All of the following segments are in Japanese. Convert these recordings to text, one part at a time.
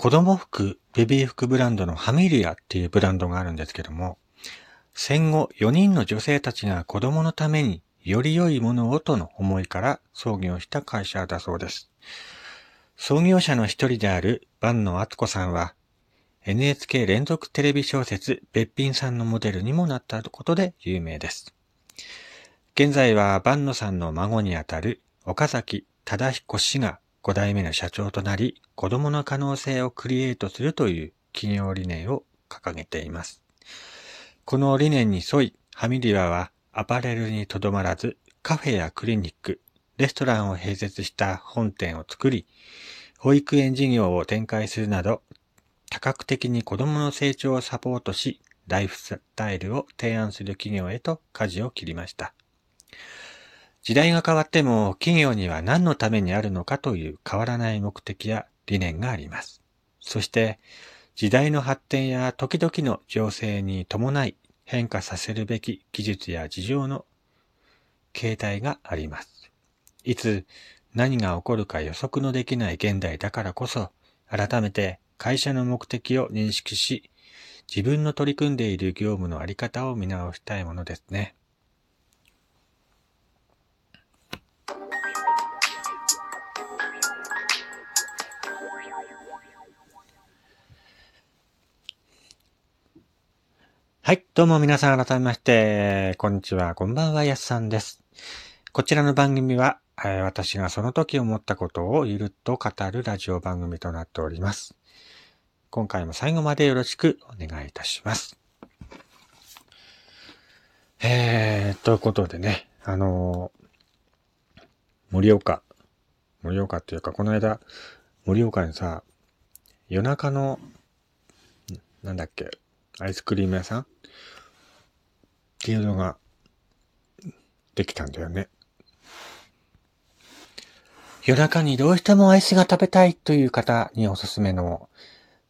子供服、ベビー服ブランドのハミリアっていうブランドがあるんですけども、戦後4人の女性たちが子供のためにより良いものをとの思いから創業した会社だそうです。創業者の一人である万野敦子さんは、NHK 連続テレビ小説、べっぴんさんのモデルにもなったことで有名です。現在は万野さんの孫にあたる岡崎忠彦氏が5代目の社長となり、子供の可能性をクリエイトするという企業理念を掲げています。この理念に沿い、ハミリワはアパレルにとどまらず、カフェやクリニック、レストランを併設した本店を作り、保育園事業を展開するなど、多角的に子供の成長をサポートし、ライフスタイルを提案する企業へと舵を切りました。時代が変わっても企業には何のためにあるのかという変わらない目的や理念があります。そして時代の発展や時々の情勢に伴い変化させるべき技術や事情の形態があります。いつ何が起こるか予測のできない現代だからこそ改めて会社の目的を認識し、自分の取り組んでいる業務のあり方を見直したいものですね。はい。どうも皆さん改めまして、こんにちは、こんばんは、やすさんです。こちらの番組は、私がその時思ったことをゆるっと語るラジオ番組となっております。今回も最後までよろしくお願いいたします。えー、ということでね、あのー、盛岡、盛岡っていうか、この間、盛岡にさ、夜中の、なんだっけ、アイスクリーム屋さん？っていうのができたんだよね。夜中にどうしてもアイスが食べたいという方におすすめの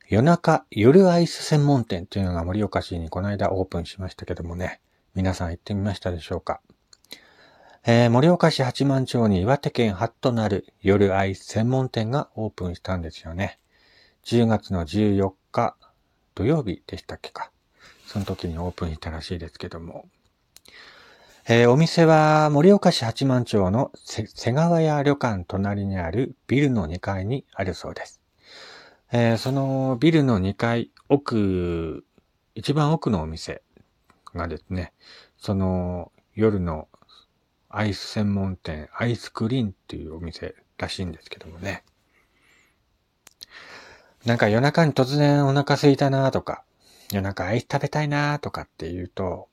夜中、夜アイス専門店というのが盛岡市にこの間オープンしましたけどもね、皆さん行ってみましたでしょうか？えー、盛岡市八幡町に岩手県ハッとなる夜アイス専門店がオープンしたんですよね。10月の14日土曜日でしたっけか。その時にオープンしたらしいですけども。えー、お店は盛岡市八幡町の瀬川屋旅館隣にあるビルの2階にあるそうです。えー、そのビルの2階奥、一番奥のお店がですね、その夜のアイス専門店、アイスクリーンっていうお店らしいんですけどもね。なんか夜中に突然お腹空いたなとか、夜中アイス食べたいなとかって言うと、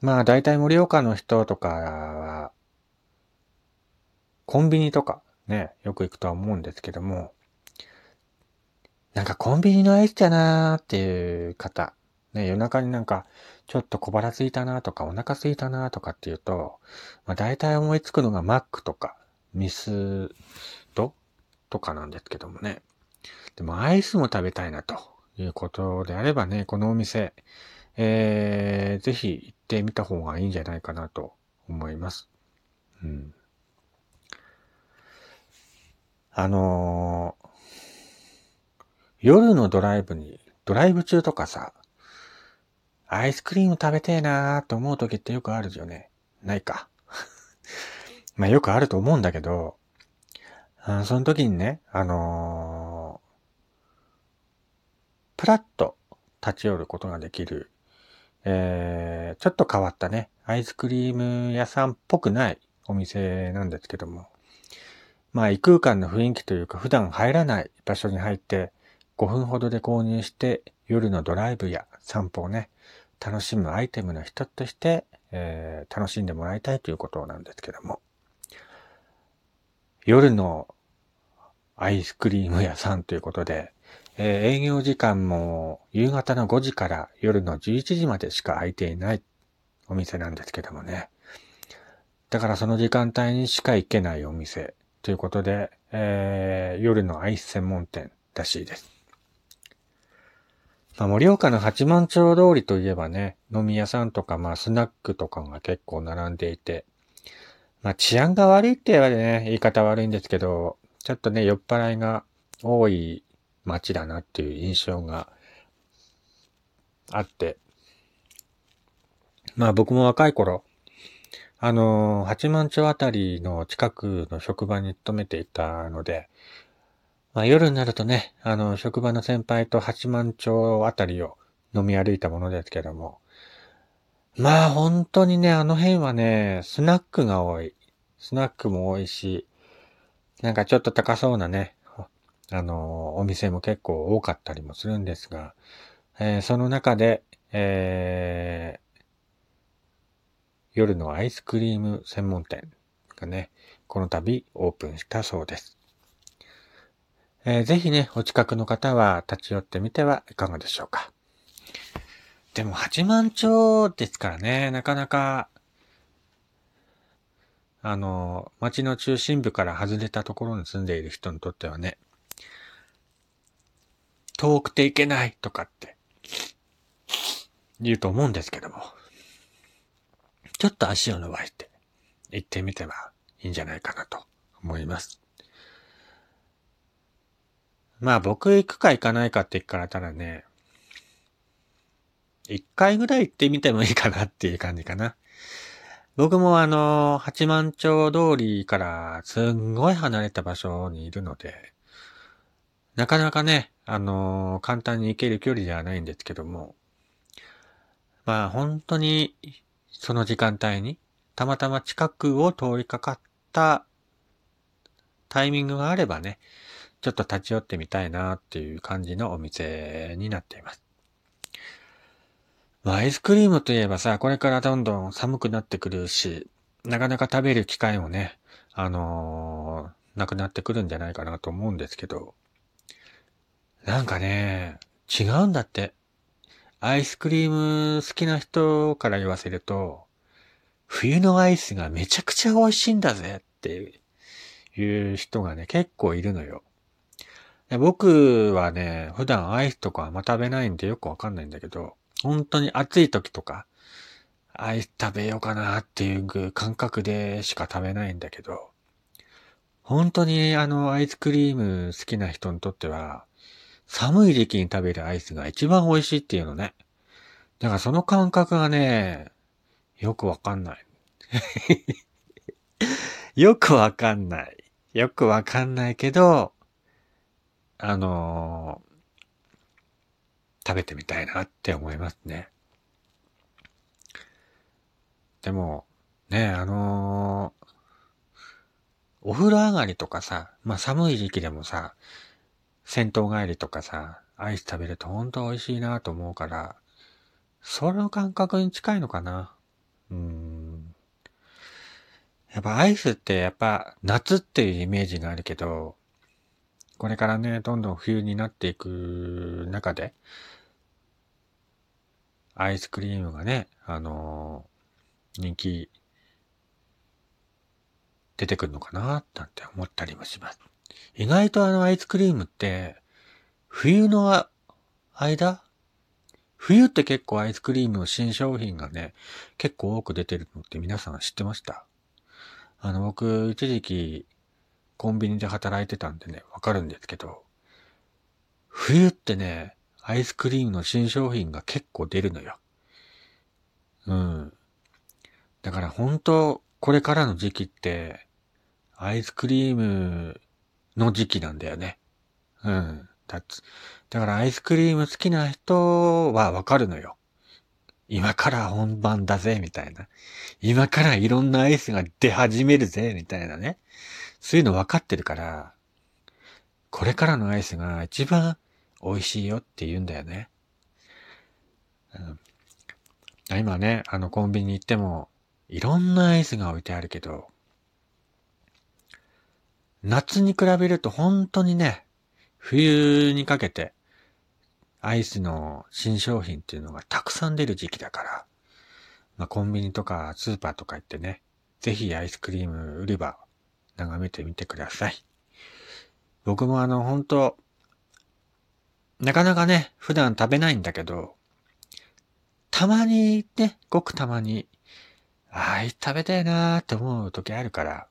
まあ大体盛岡の人とかは、コンビニとかね、よく行くとは思うんですけども、なんかコンビニのアイスだなーっていう方、ね、夜中になんかちょっと小腹空いたなとかお腹空いたなとかっていうと、まあ大体思いつくのがマックとかミスドとかなんですけどもね。でもアイスも食べたいなということであればね、このお店、えー、ぜひ行ってみた方がいいんじゃないかなと思います。うん。あのー夜のドライブに、ドライブ中とかさ、アイスクリーム食べてえなーと思う時ってよくあるよね。ないか。まあよくあると思うんだけど、あその時にね、あのー、プラッと立ち寄ることができる、えー、ちょっと変わったね、アイスクリーム屋さんっぽくないお店なんですけども、まあ異空間の雰囲気というか普段入らない場所に入って、5分ほどで購入して夜のドライブや散歩をね、楽しむアイテムの一つとして、えー、楽しんでもらいたいということなんですけども。夜のアイスクリーム屋さんということで、えー、営業時間も夕方の5時から夜の11時までしか空いていないお店なんですけどもね。だからその時間帯にしか行けないお店ということで、えー、夜のアイス専門店らしいです。まあ、盛岡の八幡町通りといえばね、飲み屋さんとか、まあ、スナックとかが結構並んでいて、まあ、治安が悪いって言えばね、言い方悪いんですけど、ちょっとね、酔っ払いが多い街だなっていう印象があって、まあ僕も若い頃、あの、八幡町あたりの近くの職場に勤めていたので、まあ夜になるとね、あの、職場の先輩と八幡町あたりを飲み歩いたものですけども、まあ本当にね、あの辺はね、スナックが多い。スナックも多いし、なんかちょっと高そうなね、あの、お店も結構多かったりもするんですが、えー、その中で、えー、夜のアイスクリーム専門店がね、この度オープンしたそうです。えー、ぜひね、お近くの方は立ち寄ってみてはいかがでしょうか。でも八幡町ですからね、なかなか、あの、町の中心部から外れたところに住んでいる人にとってはね、遠くて行けないとかって言うと思うんですけども、ちょっと足を伸ばして行ってみてはいいんじゃないかなと思います。まあ僕行くか行かないかって言ったらただね、一回ぐらい行ってみてもいいかなっていう感じかな。僕もあの、八幡町通りからすんごい離れた場所にいるので、なかなかね、あのー、簡単に行ける距離ではないんですけども、まあ本当にその時間帯にたまたま近くを通りかかったタイミングがあればね、ちょっと立ち寄ってみたいなっていう感じのお店になっています。まあ、アイスクリームといえばさ、これからどんどん寒くなってくるし、なかなか食べる機会もね、あのー、なくなってくるんじゃないかなと思うんですけど、なんかね、違うんだって。アイスクリーム好きな人から言わせると、冬のアイスがめちゃくちゃ美味しいんだぜっていう人がね、結構いるのよ。僕はね、普段アイスとかあんま食べないんでよくわかんないんだけど、本当に暑い時とか、アイス食べようかなっていう感覚でしか食べないんだけど、本当にあのアイスクリーム好きな人にとっては、寒い時期に食べるアイスが一番美味しいっていうのね。だからその感覚がね、よくわかんない。よくわかんない。よくわかんないけど、あのー、食べてみたいなって思いますね。でも、ね、あのー、お風呂上がりとかさ、まあ寒い時期でもさ、銭湯帰りとかさ、アイス食べるとほんと美味しいなと思うから、その感覚に近いのかな。うん。やっぱアイスってやっぱ夏っていうイメージがあるけど、これからね、どんどん冬になっていく中で、アイスクリームがね、あのー、人気出てくるのかな、なんて思ったりもします。意外とあのアイスクリームって、冬の間？冬って結構アイスクリームの新商品がね、結構多く出てるのって皆さん知ってました？あの、僕、一時期、コンビニで働いてたんでね、わかるんですけど、冬ってね、アイスクリームの新商品が結構出るのよ。うん。だから本当、これからの時期って、アイスクリームの時期なんだよね。うん。だだからアイスクリーム好きな人はわかるのよ。今から本番だぜ、みたいな。今からいろんなアイスが出始めるぜ、みたいなね。そういうの分かってるから、これからのアイスが一番美味しいよって言うんだよね。うん、今ね、あのコンビニ行っても、いろんなアイスが置いてあるけど、夏に比べると本当にね、冬にかけて、アイスの新商品っていうのがたくさん出る時期だから、まあ、コンビニとかスーパーとか行ってね、ぜひアイスクリーム売り場眺めてみてください。僕もあの、本当なかなかね、普段食べないんだけど、たまにね、ごくたまに、ああ、食べたいなーって思う時あるから、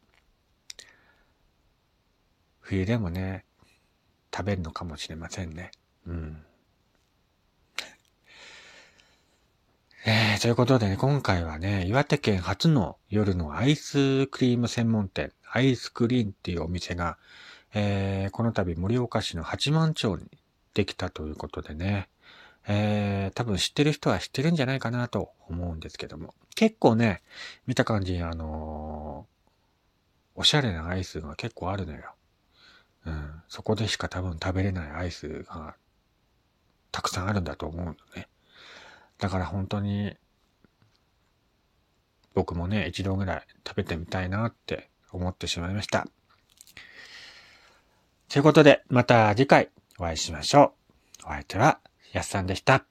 冬でもね、食べるのかもしれませんね。うん。えー、ということでね、今回はね、岩手県初の夜のアイスクリーム専門店、アイスクリーンっていうお店が、えー、この度盛岡市の八幡町にできたということでね、えー、多分知ってる人は知ってるんじゃないかなと思うんですけども、結構ね、見た感じ、あのー、おしゃれなアイスが結構あるのよ。ん、そこでしか多分食べれないアイスがたくさんあるんだと思うのね。だから本当に僕もね、一度ぐらい食べてみたいなって思ってしまいました。ということで、また次回お会いしましょう。お相手はやっさんでした。